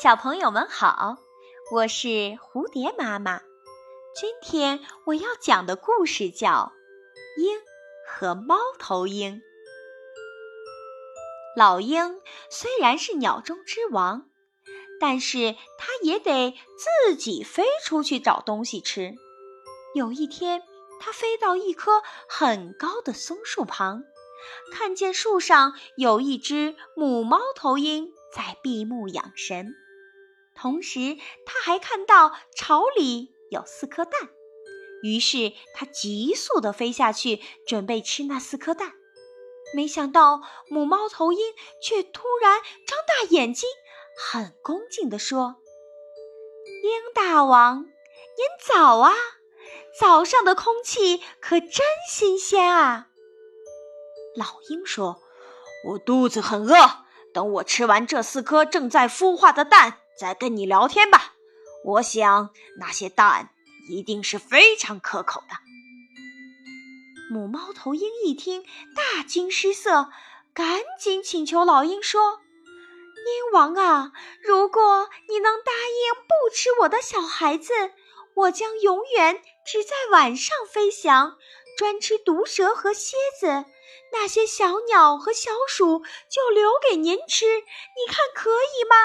小朋友们好，我是蝴蝶妈妈。今天我要讲的故事叫《鹰和猫头鹰》。老鹰虽然是鸟中之王，但是它也得自己飞出去找东西吃。有一天，它飞到一棵很高的松树旁，看见树上有一只母猫头鹰在闭目养神，同时他还看到巢里有四颗蛋。于是他急速地飞下去，准备吃那四颗蛋。没想到母猫头鹰却突然张大眼睛，很恭敬地说：“鹰大王，您早啊！早上的空气可真新鲜啊！”老鹰说：“我肚子很饿，等我吃完这四颗正在孵化的蛋，再跟你聊天吧。我想那些蛋一定是非常可口的。”母猫头鹰一听，大惊失色，赶紧请求老鹰说：“鹰王啊，如果你能答应不吃我的小孩子，我将永远只在晚上飞翔，专吃毒蛇和蝎子。那些小鸟和小鼠就留给您吃，你看可以吗？”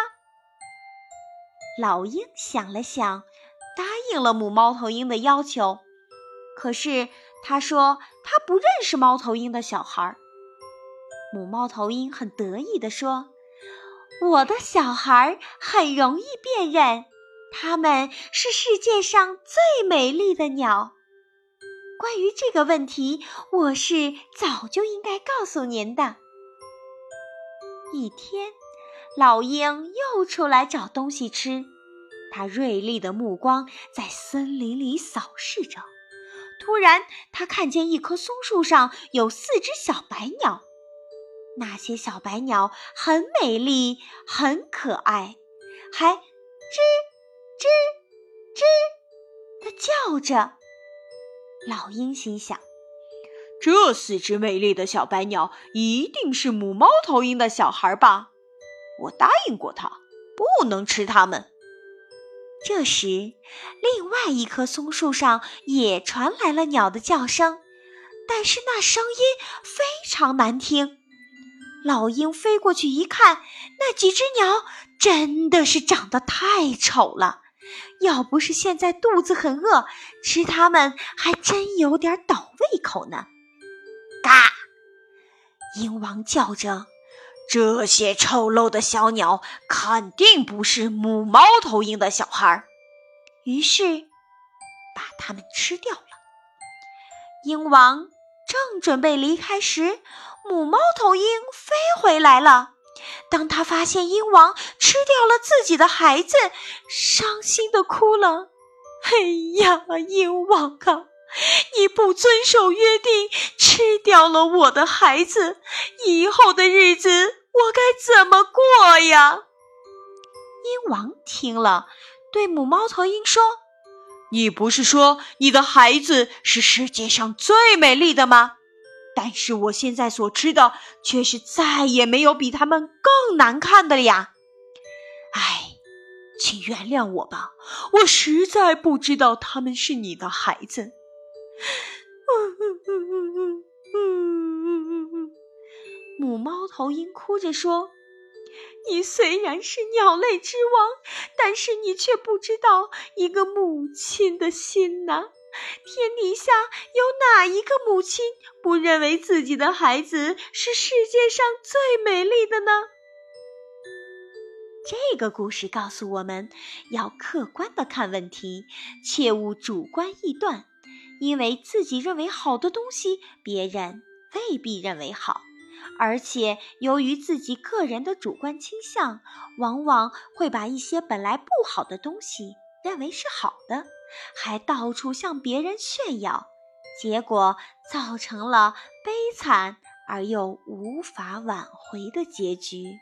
老鹰想了想，答应了母猫头鹰的要求。可是。他说：“他不认识猫头鹰的小孩。”母猫头鹰很得意地说：“我的小孩很容易辨认，它们是世界上最美丽的鸟。关于这个问题，我是早就应该告诉您的。”一天，老鹰又出来找东西吃，它锐利的目光在森林里扫视着。突然，它看见一棵松树上有四只小白鸟，那些小白鸟很美丽，很可爱，还吱吱吱地叫着。老鹰心想：这四只美丽的小白鸟一定是母猫头鹰的小孩吧？我答应过它，不能吃它们。这时，另外一棵松树上也传来了鸟的叫声，但是那声音非常难听。老鹰飞过去一看，那几只鸟真的是长得太丑了。要不是现在肚子很饿，吃它们还真有点倒胃口呢。嘎！鹰王叫着。这些丑陋的小鸟肯定不是母猫头鹰的小孩儿，于是把它们吃掉了。鹰王正准备离开时，母猫头鹰飞回来了。当他发现鹰王吃掉了自己的孩子，伤心的哭了：“哎呀，鹰王啊，你不遵守约定，吃掉了我的孩子，以后的日子……”我该怎么过呀？鹰王听了，对母猫头鹰说：“你不是说你的孩子是世界上最美丽的吗？但是我现在所吃的却是再也没有比他们更难看的了呀！哎，请原谅我吧，我实在不知道他们是你的孩子。” 母猫头鹰哭着说：“你虽然是鸟类之王，但是你却不知道一个母亲的心呐！天底下有哪一个母亲不认为自己的孩子是世界上最美丽的呢？”这个故事告诉我们要客观的看问题，切勿主观臆断，因为自己认为好的东西，别人未必认为好。而且，由于自己个人的主观倾向，往往会把一些本来不好的东西认为是好的，还到处向别人炫耀，结果造成了悲惨而又无法挽回的结局。